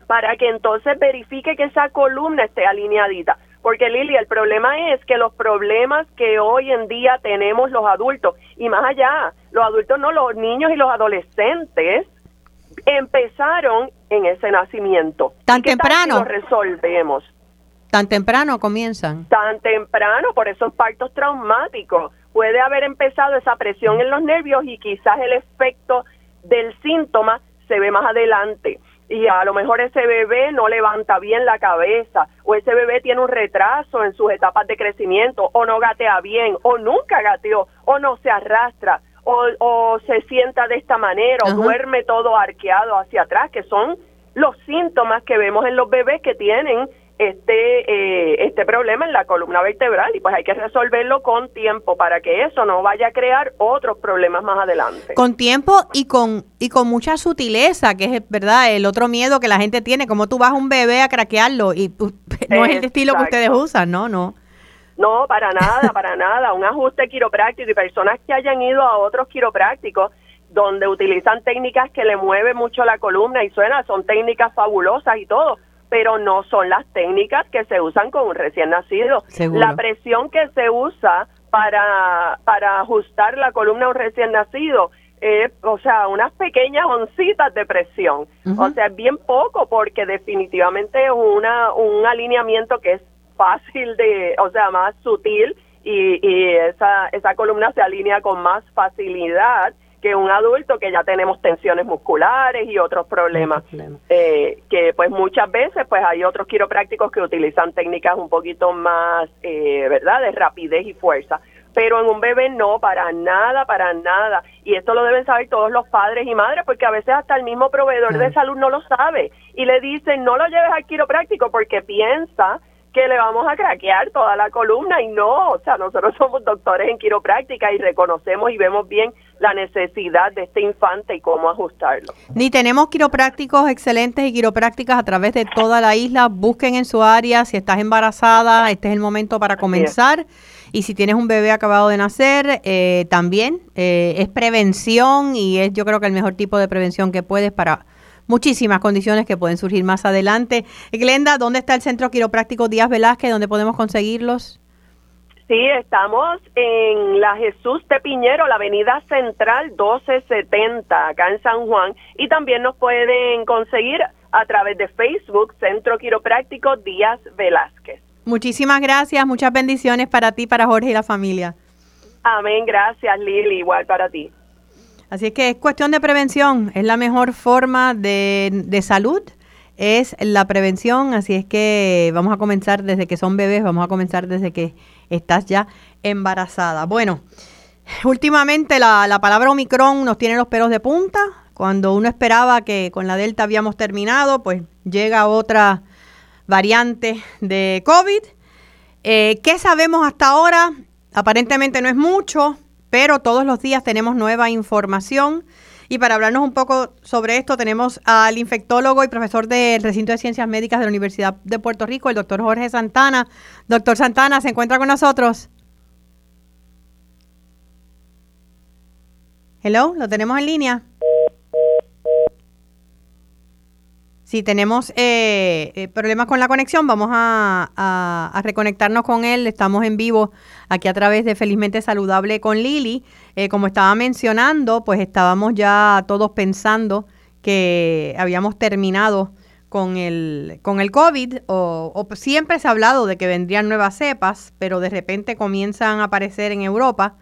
para que entonces verifique que esa columna esté alineadita porque Lili, el problema es que los problemas que hoy en día tenemos los adultos, y más allá, los adultos no, los niños y los adolescentes, empezaron en ese nacimiento. ¿Tan temprano? Lo resolvemos. ¿Tan temprano comienzan? Tan temprano, por esos partos traumáticos. Puede haber empezado esa presión en los nervios y quizás el efecto del síntoma se ve más adelante y a lo mejor ese bebé no levanta bien la cabeza o ese bebé tiene un retraso en sus etapas de crecimiento o no gatea bien o nunca gateó o no se arrastra o, o se sienta de esta manera o duerme todo arqueado hacia atrás, que son los síntomas que vemos en los bebés que tienen este, eh, este problema en la columna vertebral y pues hay que resolverlo con tiempo para que eso no vaya a crear otros problemas más adelante. Con tiempo y con y con mucha sutileza, que es verdad el otro miedo que la gente tiene, como tú vas a un bebé a craquearlo y no es el estilo que ustedes usan, no, no. No, para nada, para nada. Un ajuste quiropráctico y personas que hayan ido a otros quiroprácticos donde utilizan técnicas que le mueven mucho la columna y suena, son técnicas fabulosas y todo, pero no son las técnicas que se usan con un recién nacido. La presión que se usa para, para ajustar la columna a un recién nacido es, o sea, unas pequeñas oncitas de presión. O sea, es bien poco porque definitivamente es una, un alineamiento que es fácil de, o sea, más sutil y, y esa, esa columna se alinea con más facilidad que un adulto que ya tenemos tensiones musculares y otros problemas. Eh, que pues muchas veces pues hay otros quiroprácticos que utilizan técnicas un poquito más eh, verdad de rapidez y fuerza. Pero en un bebé no para nada para nada. Y esto lo deben saber todos los padres y madres porque a veces hasta el mismo proveedor de salud no lo sabe. Y le dicen no lo lleves al quiropráctico porque piensa que le vamos a craquear toda la columna y no, o sea, nosotros somos doctores en quiropráctica y reconocemos y vemos bien la necesidad de este infante y cómo ajustarlo. Ni tenemos quiroprácticos excelentes y quiroprácticas a través de toda la isla. Busquen en su área, si estás embarazada, este es el momento para comenzar. Y si tienes un bebé acabado de nacer, eh, también eh, es prevención y es yo creo que el mejor tipo de prevención que puedes para muchísimas condiciones que pueden surgir más adelante. Glenda, ¿dónde está el Centro Quiropráctico Díaz Velázquez? ¿Dónde podemos conseguirlos? Sí, estamos en la Jesús de Piñero, la avenida central 1270, acá en San Juan, y también nos pueden conseguir a través de Facebook, Centro Quiropráctico Díaz Velázquez. Muchísimas gracias, muchas bendiciones para ti, para Jorge y la familia. Amén, gracias Lili, igual para ti. Así que es cuestión de prevención, es la mejor forma de, salud, es la prevención, así es que vamos a comenzar desde que son bebés, vamos a comenzar desde que estás ya embarazada. Bueno, últimamente la, la palabra Omicron nos tiene los pelos de punta, cuando uno esperaba que con la Delta habíamos terminado, pues llega otra variante de COVID. Eh, ¿Qué sabemos hasta ahora? Aparentemente no es mucho pero todos los días tenemos nueva información. Y para hablarnos un poco sobre esto, tenemos al infectólogo y profesor del recinto de ciencias médicas de la Universidad de Puerto Rico, el doctor Jorge Santana. Doctor Santana, ¿se encuentra con nosotros? Hello, ¿lo tenemos en línea? Si tenemos eh, eh, problemas con la conexión, vamos a, reconectarnos con él. Estamos en vivo aquí a través de Felizmente Saludable con Lili. Eh, como estaba mencionando, pues estábamos ya todos pensando que habíamos terminado con el, con el COVID o, siempre se ha hablado de que vendrían nuevas cepas, pero de repente comienzan a aparecer en Europa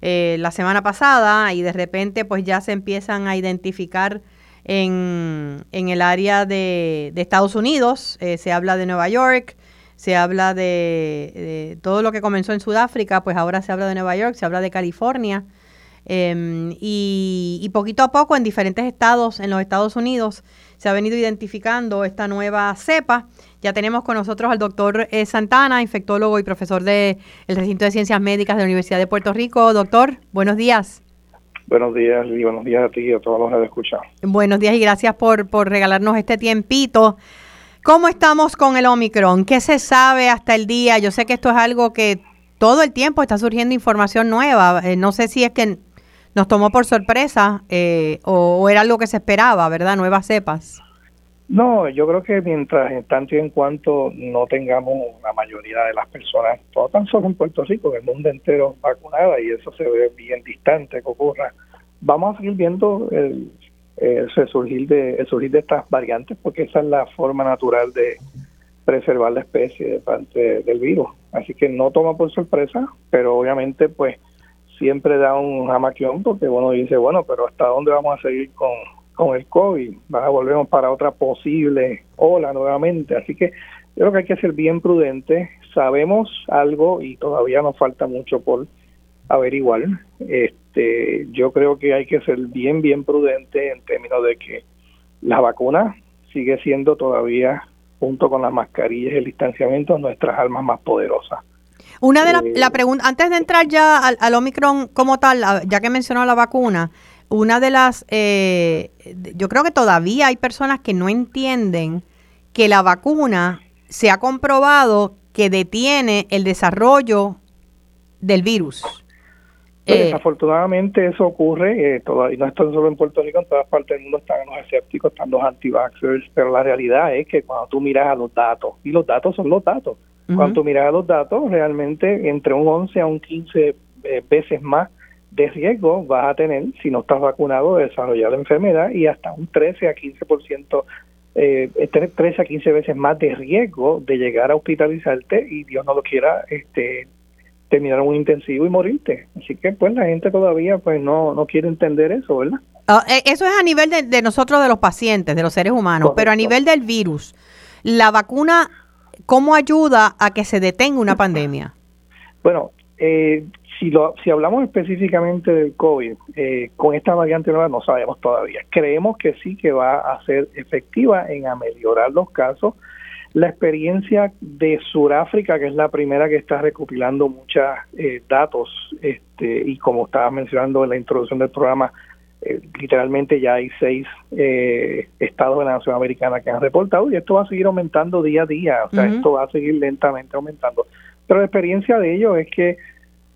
la semana pasada y de repente pues ya se empiezan a identificar en, en el área de, Estados Unidos, eh, se habla de Nueva York, se habla de, todo lo que comenzó en Sudáfrica, pues ahora se habla de Nueva York, se habla de California. Em, y, poquito a poco en diferentes estados en los Estados Unidos se ha venido identificando esta nueva cepa. Ya tenemos con nosotros al doctor eh, Santana, infectólogo y profesor del recinto de ciencias médicas de la Universidad de Puerto Rico. Doctor, buenos días. Buenos días y buenos días a ti y a todos los que escuchan. Buenos días y gracias por, por regalarnos este tiempito. ¿Cómo estamos con el Omicron? ¿Qué se sabe hasta el día? Yo sé que esto es algo que todo el tiempo está surgiendo información nueva. Eh, no sé si es que nos tomó por sorpresa eh, o, era algo que se esperaba, ¿verdad? Nuevas cepas. No, yo creo que mientras en tanto y en cuanto no tengamos la mayoría de las personas, todo tan solo en Puerto Rico, en el mundo entero vacunada, y eso se ve bien distante que ocurra, vamos a seguir viendo el, surgir de el surgir de estas variantes, porque esa es la forma natural de preservar la especie de del virus. Así que no toma por sorpresa, pero obviamente pues siempre da un jamaquión porque uno dice, bueno, pero ¿hasta dónde vamos a seguir con con el COVID, volvemos para otra posible ola nuevamente. Así que yo creo que hay que ser bien prudentes. Sabemos algo y todavía nos falta mucho por averiguar. Este, yo creo que hay que ser bien, bien prudente en términos de que la vacuna sigue siendo todavía, junto con las mascarillas y el distanciamiento, nuestras armas más poderosas. Una de las la eh, antes de entrar ya al, Omicron como tal, ya que mencionó la vacuna, una de las, eh, yo creo que todavía hay personas que no entienden que la vacuna se ha comprobado que detiene el desarrollo del virus. Pues, eh, desafortunadamente eso ocurre, eh, y no está solo en Puerto Rico, en todas partes del mundo están los escépticos, están los anti-vaxxers, pero la realidad es que cuando tú miras a los datos, y los datos son los datos, cuando tú miras a los datos, realmente entre un 11 a un 15 eh, veces más de riesgo vas a tener si no estás vacunado de desarrollar la enfermedad y hasta un 13 a 15% eh, 13 a 15 veces más de riesgo de llegar a hospitalizarte y Dios no lo quiera este terminar un intensivo y morirte. Así que pues la gente todavía pues no, no quiere entender eso, ¿verdad? Ah, eh, eso es a nivel de, nosotros, de los pacientes, de los seres humanos, pero a nivel del virus, la vacuna, ¿cómo ayuda a que se detenga una pandemia? Bueno, eh, si, lo, si hablamos específicamente del COVID, eh, con esta variante nueva no sabemos todavía. Creemos que sí que va a ser efectiva en ameliorar los casos. La experiencia de Sudáfrica, que es la primera que está recopilando muchos eh, datos, este, y como estaba mencionando en la introducción del programa, eh, literalmente ya hay seis estados de la nación americana que han reportado y esto va a seguir aumentando día a día, o sea, esto va a seguir lentamente aumentando. Pero la experiencia de ellos es que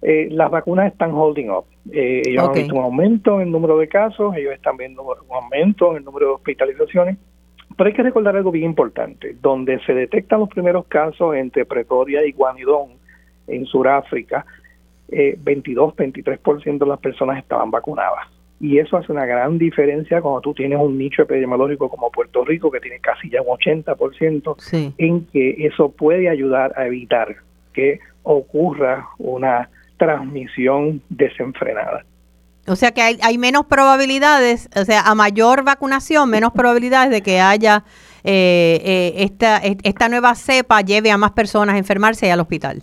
eh, las vacunas están holding up. Eh, ellos han visto un aumento en el número de casos, ellos están viendo un aumento en el número de hospitalizaciones. Pero hay que recordar algo bien importante. Donde se detectan los primeros casos entre Pretoria y Guanidón en Sudáfrica, eh, 22-23% de las personas estaban vacunadas. Y eso hace una gran diferencia cuando tú tienes un nicho epidemiológico como Puerto Rico, que tiene casi ya un 80%, en que eso puede ayudar a evitar que ocurra una transmisión desenfrenada. O sea que hay, menos probabilidades, o sea, a mayor vacunación, menos probabilidades de que haya eh, eh, esta, esta nueva cepa lleve a más personas a enfermarse y al hospital.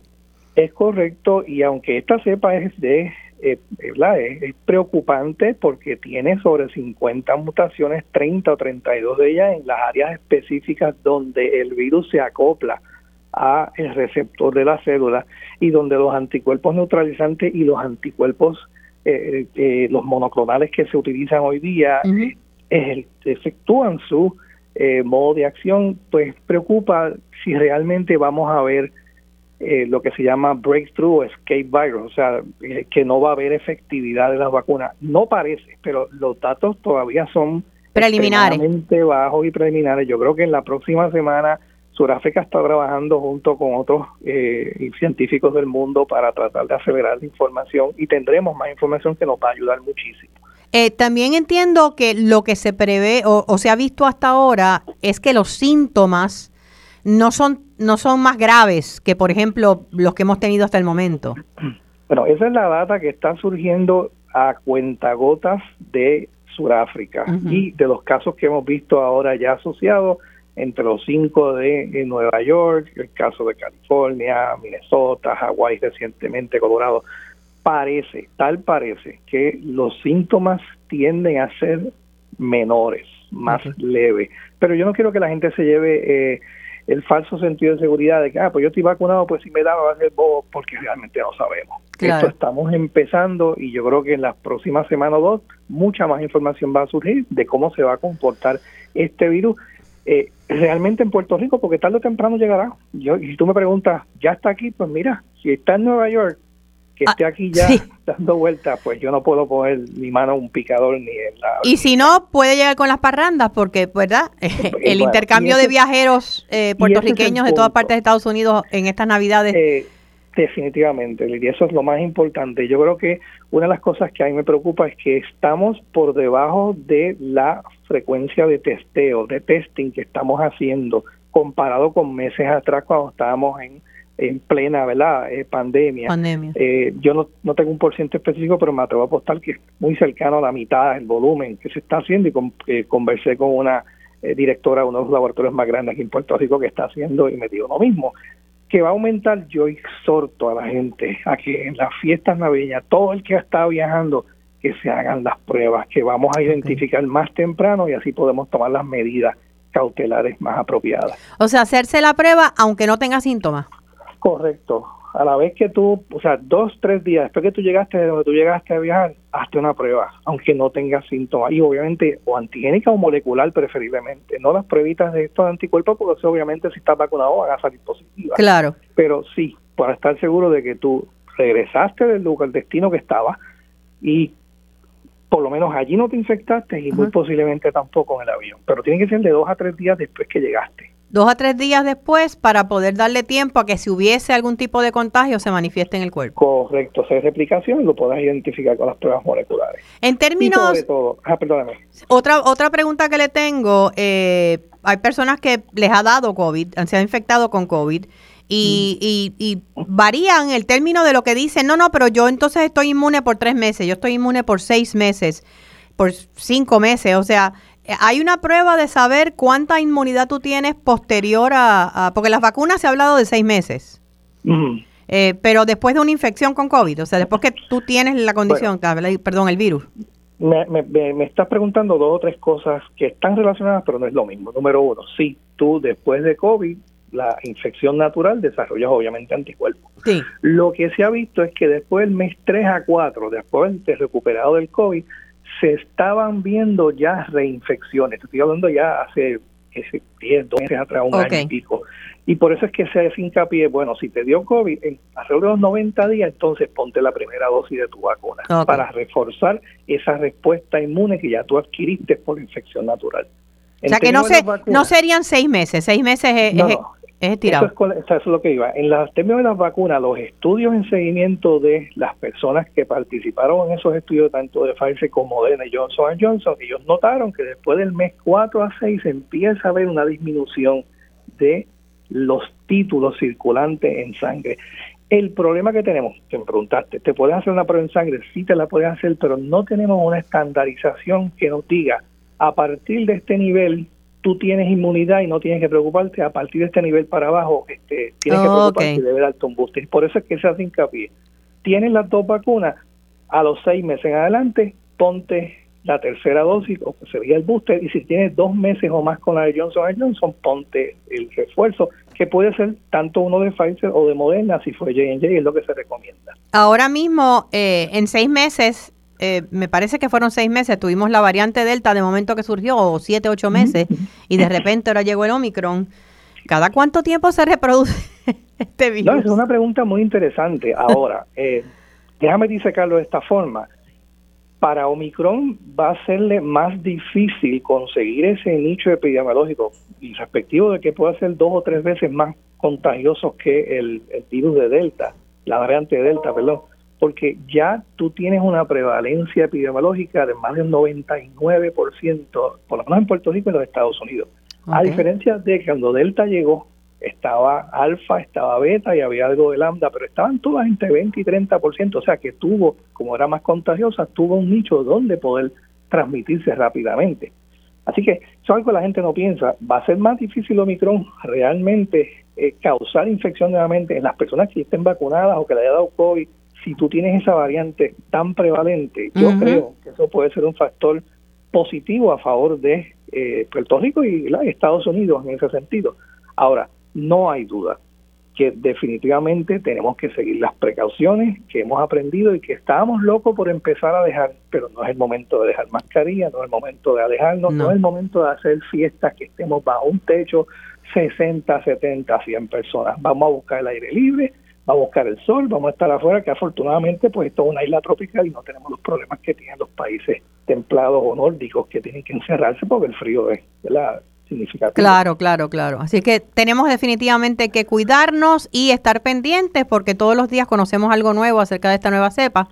Es correcto, y aunque esta cepa es de eh, es, es, preocupante porque tiene sobre 50 mutaciones, 30 o 32 de ellas en las áreas específicas donde el virus se acopla a el receptor de la célula y donde los anticuerpos neutralizantes y los anticuerpos, eh, eh, los monoclonales que se utilizan hoy día, eh, efectúan su modo de acción, pues preocupa si realmente vamos a ver lo que se llama breakthrough escape virus, o sea, que no va a haber efectividad de las vacunas. No parece, pero los datos todavía son preliminares. bajos y preliminares. Yo creo que en la próxima semana Sudáfrica está trabajando junto con otros eh, científicos del mundo para tratar de acelerar la información y tendremos más información que nos va a ayudar muchísimo. Eh, también entiendo que lo que se prevé o, se ha visto hasta ahora es que los síntomas no son no son más graves que por ejemplo los que hemos tenido hasta el momento. Bueno, esa es la data que está surgiendo a cuentagotas de Sudáfrica y de los casos que hemos visto ahora ya asociados entre los cinco de, Nueva York, el caso de California, Minnesota, Hawái recientemente, Colorado, parece, tal parece, que los síntomas tienden a ser menores, más leves. Pero yo no quiero que la gente se lleve eh, el falso sentido de seguridad de que, ah, pues yo estoy vacunado, pues si me da va a ser bobo, porque realmente no sabemos. Esto estamos empezando y yo creo que en las próximas semanas o dos mucha más información va a surgir de cómo se va a comportar este virus eh, realmente en Puerto Rico, porque tarde o temprano llegará. Yo, y si tú me preguntas, ¿ya está aquí? Pues mira, si está en Nueva York, que ah, esté aquí ya dando vueltas, pues yo no puedo poner mi mano a un picador ni en la... Y si no, puede llegar con las parrandas, porque, ¿verdad? el intercambio de viajeros eh, puertorriqueños de todas partes de Estados Unidos en estas Navidades... Eh, definitivamente, y eso es lo más importante. Yo creo que una de las cosas que a mí me preocupa es que estamos por debajo de la frecuencia de testeo, de testing que estamos haciendo, comparado con meses atrás cuando estábamos en en plena verdad eh, pandemia. Eh, yo no, no tengo un porcentaje específico, pero me atrevo a apostar que es muy cercano a la mitad del volumen que se está haciendo y con, conversé con una directora de uno de los laboratorios más grandes aquí en Puerto Rico que está haciendo y me dijo lo mismo que va a aumentar, yo exhorto a la gente a que en las fiestas navideñas, todo el que ha estado viajando, que se hagan las pruebas, que vamos a identificar más temprano y así podemos tomar las medidas cautelares más apropiadas. O sea, hacerse la prueba aunque no tenga síntomas. Correcto. A la vez que tú, o sea, dos, tres días después que tú llegaste de donde tú llegaste a viajar, hazte una prueba, aunque no tengas síntomas. Y obviamente, o antigénica o molecular preferiblemente. No las pruebitas de estos anticuerpos, porque obviamente si estás vacunado van a salir positivas. Claro. Pero sí, para estar seguro de que tú regresaste del lugar, destino que estaba, y por lo menos allí no te infectaste y muy posiblemente tampoco en el avión. Pero tiene que ser de dos a tres días después que llegaste. Dos a tres días después para poder darle tiempo a que si hubiese algún tipo de contagio se manifieste en el cuerpo. Correcto, hacer replicación y lo puedas identificar con las pruebas moleculares. En términos... Y todo, ah, perdóname. Otra, otra pregunta que le tengo, eh, hay personas que les ha dado COVID, se han infectado con COVID y, y, varían el término de lo que dicen, no, no, pero yo entonces estoy inmune por tres meses, yo estoy inmune por seis meses, por cinco meses, o sea, hay una prueba de saber cuánta inmunidad tú tienes posterior a, porque las vacunas se ha hablado de seis meses. Eh, pero después de una infección con COVID, o sea, después que tú tienes la condición, perdón, el virus. Me, me, me, estás preguntando dos o tres cosas que están relacionadas, pero no es lo mismo. Número uno, sí, tú después de COVID la infección natural, desarrollas obviamente anticuerpos. Lo que se ha visto es que después del mes 3 a 4, después de recuperado del COVID, se estaban viendo ya reinfecciones. Estoy hablando ya hace 10, 12 meses atrás, un año y pico. Y por eso es que se hace hincapié, bueno, si te dio COVID en alrededor de los 90 días, entonces ponte la primera dosis de tu vacuna para reforzar esa respuesta inmune que ya tú adquiriste por infección natural. O sea que no, se, no serían seis meses, seis meses es, es Eso es, lo que iba. En los términos de las vacunas, los estudios en seguimiento de las personas que participaron en esos estudios, tanto de Pfizer como de Johnson Johnson, ellos notaron que después del mes 4 a 6 empieza a haber una disminución de los títulos circulantes en sangre. El problema que tenemos, que me preguntaste, ¿te puedes hacer una prueba en sangre? Sí te la puedes hacer, pero no tenemos una estandarización que nos diga a partir de este nivel tú tienes inmunidad y no tienes que preocuparte, a partir de este nivel para abajo este, tienes que preocuparte y debe darte un booster. Por eso es que se hace hincapié. Tienes las dos vacunas, a los seis meses en adelante, ponte la tercera dosis, o que sería el booster, y si tienes dos meses o más con la de Johnson Johnson, ponte el refuerzo, que puede ser tanto uno de Pfizer o de Moderna, si fue J&J, es lo que se recomienda. Ahora mismo, eh, en seis meses, eh, me parece que fueron seis meses, tuvimos la variante Delta de momento que surgió, o siete, ocho meses, y de repente ahora llegó el Omicron. ¿Cada cuánto tiempo se reproduce este virus? No, es una pregunta muy interesante. Ahora, eh, déjame disecarlo de esta forma. Para Omicron va a serle más difícil conseguir ese nicho epidemiológico y respectivo de que pueda ser dos o tres veces más contagioso que el, el virus de Delta, la variante Delta, perdón porque ya tú tienes una prevalencia epidemiológica de más del 99%, por lo menos en Puerto Rico y en los Estados Unidos. A diferencia de que cuando Delta llegó, estaba alfa, estaba beta y había algo de lambda, pero estaban todas entre 20 y 30%, o sea que tuvo, como era más contagiosa, tuvo un nicho donde poder transmitirse rápidamente. Así que eso es algo que la gente no piensa. Va a ser más difícil Omicron realmente eh, causar infección nuevamente en las personas que estén vacunadas o que le haya dado COVID si tú tienes esa variante tan prevalente, yo creo que eso puede ser un factor positivo a favor de eh, Puerto Rico y Estados Unidos en ese sentido. Ahora, no hay duda que definitivamente tenemos que seguir las precauciones que hemos aprendido y que estábamos locos por empezar a dejar, pero no es el momento de dejar mascarilla, no es el momento de alejarnos, no, no es el momento de hacer fiestas que estemos bajo un techo, 60, 70, 100 personas. Vamos a buscar el aire libre, va a buscar el sol, vamos a estar afuera, que afortunadamente pues esto es una isla tropical y no tenemos los problemas que tienen los países templados o nórdicos que tienen que encerrarse porque el frío es la significativo. Claro, claro, claro. Así que tenemos definitivamente que cuidarnos y estar pendientes porque todos los días conocemos algo nuevo acerca de esta nueva cepa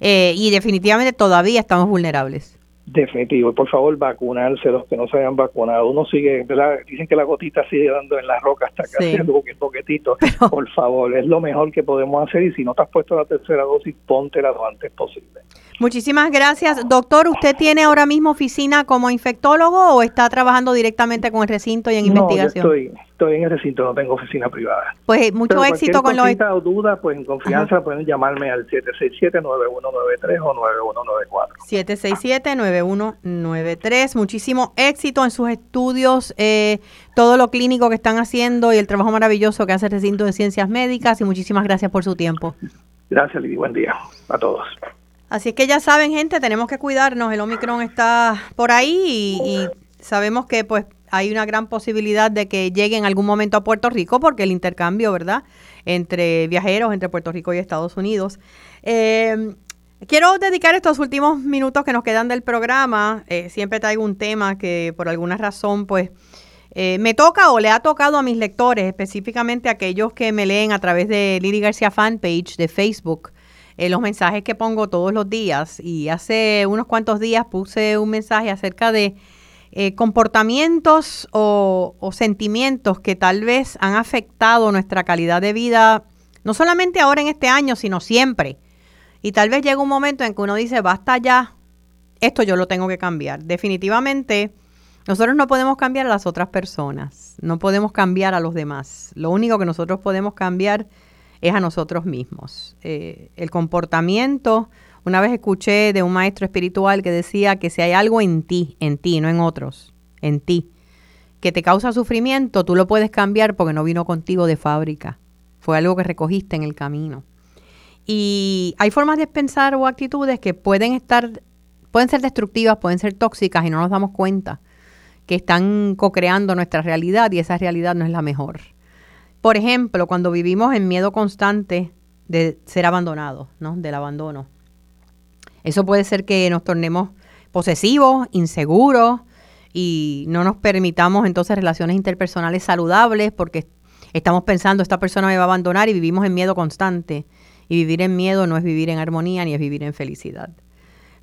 eh, y definitivamente todavía estamos vulnerables. Definitivo. Por favor, vacunarse los que no se hayan vacunado. Uno sigue, dicen que la gotita sigue dando en la roca hasta que hace un poquitito. Por favor, es lo mejor que podemos hacer y si no te has puesto la tercera dosis, póntela lo antes posible. Muchísimas gracias. Doctor, ¿usted tiene ahora mismo oficina como infectólogo o está trabajando directamente con el recinto y en investigación? Yo estoy, estoy en el recinto, no tengo oficina privada. Pues mucho éxito con los... o duda, pues en confianza pueden llamarme al 767-9193 o 9194. 767-9193. Muchísimo éxito en sus estudios, eh, todo lo clínico que están haciendo y el trabajo maravilloso que hace el recinto de ciencias médicas y muchísimas gracias por su tiempo. Gracias, Lili. Buen día a todos. Así es que ya saben, gente, tenemos que cuidarnos. El Omicron está por ahí y, sabemos que pues hay una gran posibilidad de que llegue en algún momento a Puerto Rico porque el intercambio, ¿verdad? Entre viajeros, entre Puerto Rico y Estados Unidos. Eh, quiero dedicar estos últimos minutos que nos quedan del programa. Eh, siempre traigo un tema que por alguna razón, pues, eh, me toca o le ha tocado a mis lectores, específicamente aquellos que me leen a través de Lili García Fanpage de Facebook. Eh, los mensajes que pongo todos los días. Y hace unos cuantos días puse un mensaje acerca de eh, comportamientos o, sentimientos que tal vez han afectado nuestra calidad de vida, no solamente ahora en este año, sino siempre. Y tal vez llega un momento en que uno dice, basta ya, esto yo lo tengo que cambiar. Definitivamente, nosotros no podemos cambiar a las otras personas, no podemos cambiar a los demás. Lo único que nosotros podemos cambiar es a nosotros mismos. Eh, el comportamiento, una vez escuché de un maestro espiritual que decía que si hay algo en ti, en ti, no en otros, en ti, que te causa sufrimiento, tú lo puedes cambiar porque no vino contigo de fábrica. Fue algo que recogiste en el camino. Y hay formas de pensar o actitudes que pueden estar, pueden ser destructivas, pueden ser tóxicas y no nos damos cuenta que están co-creando nuestra realidad y esa realidad no es la mejor. Por ejemplo, cuando vivimos en miedo constante de ser abandonados, ¿no? Del abandono. Eso puede ser que nos tornemos posesivos, inseguros y no nos permitamos entonces relaciones interpersonales saludables porque estamos pensando esta persona me va a abandonar y vivimos en miedo constante. Y vivir en miedo no es vivir en armonía ni es vivir en felicidad.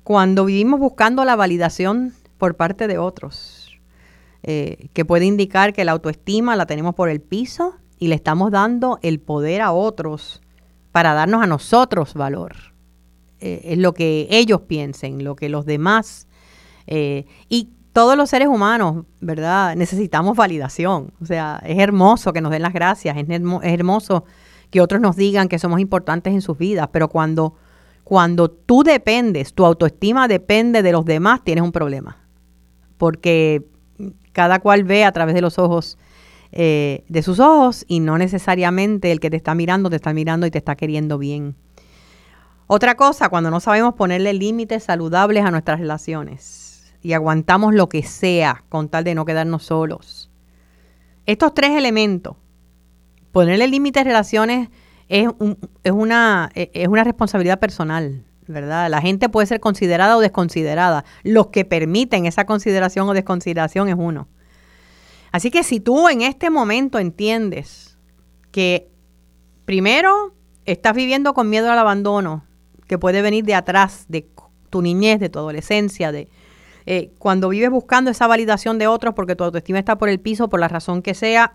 Cuando vivimos buscando la validación por parte de otros, eh, que puede indicar que la autoestima la tenemos por el piso y le estamos dando el poder a otros para darnos a nosotros valor. Eh, es lo que ellos piensen, lo que los demás... Eh, y todos los seres humanos, ¿verdad? Necesitamos validación. O sea, es hermoso que nos den las gracias, es, hermoso que otros nos digan que somos importantes en sus vidas, pero cuando, cuando tú dependes, tu autoestima depende de los demás, tienes un problema. Porque cada cual ve a través de los ojos eh, de sus ojos y no necesariamente el que te está mirando te está mirando y te está queriendo bien. Otra cosa, cuando no sabemos ponerle límites saludables a nuestras relaciones y aguantamos lo que sea con tal de no quedarnos solos. Estos tres elementos, ponerle límites a relaciones es, es, una, es una responsabilidad personal, ¿verdad? La gente puede ser considerada o desconsiderada. Los que permiten esa consideración o desconsideración es uno. Así que si tú en este momento entiendes que primero estás viviendo con miedo al abandono, que puede venir de atrás, de tu niñez, de tu adolescencia, de eh, cuando vives buscando esa validación de otros porque tu autoestima está por el piso, por la razón que sea,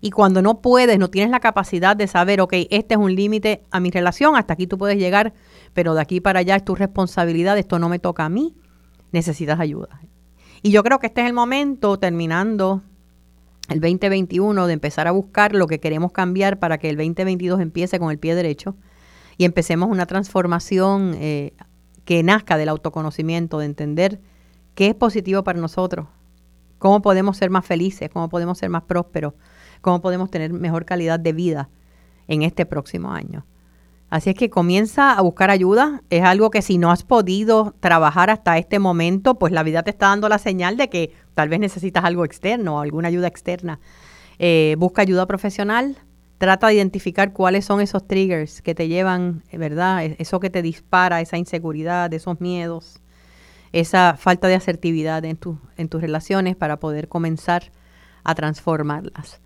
y cuando no puedes, no tienes la capacidad de saber, ok, este es un límite a mi relación, hasta aquí tú puedes llegar, pero de aquí para allá es tu responsabilidad, esto no me toca a mí, necesitas ayuda. Y yo creo que este es el momento, terminando el 2021 de empezar a buscar lo que queremos cambiar para que el 2022 empiece con el pie derecho y empecemos una transformación eh, que nazca del autoconocimiento, de entender qué es positivo para nosotros, cómo podemos ser más felices, cómo podemos ser más prósperos, cómo podemos tener mejor calidad de vida en este próximo año. Así es que comienza a buscar ayuda. Es algo que si no has podido trabajar hasta este momento, pues la vida te está dando la señal de que tal vez necesitas algo externo alguna ayuda externa. Eh, busca ayuda profesional. Trata de identificar cuáles son esos triggers que te llevan, ¿verdad? E-, eso que te dispara, esa inseguridad, esos miedos, esa falta de asertividad en, en tus relaciones para poder comenzar a transformarlas.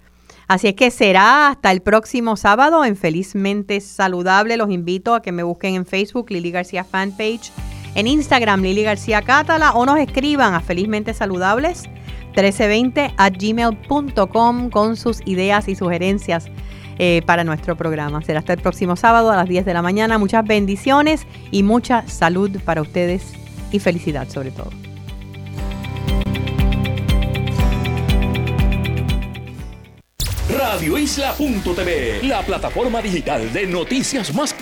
Así es que será hasta el próximo sábado en Felizmente Saludable. Los invito a que me busquen en Facebook, Lili García Fanpage, en Instagram Lili García Cátala o nos escriban a felizmente saludables 1320 a gmail.com con sus ideas y sugerencias eh, para nuestro programa. Será hasta el próximo sábado a las 10 de la mañana. Muchas bendiciones y mucha salud para ustedes y felicidad sobre todo. Radioisla.tv, la plataforma digital de noticias más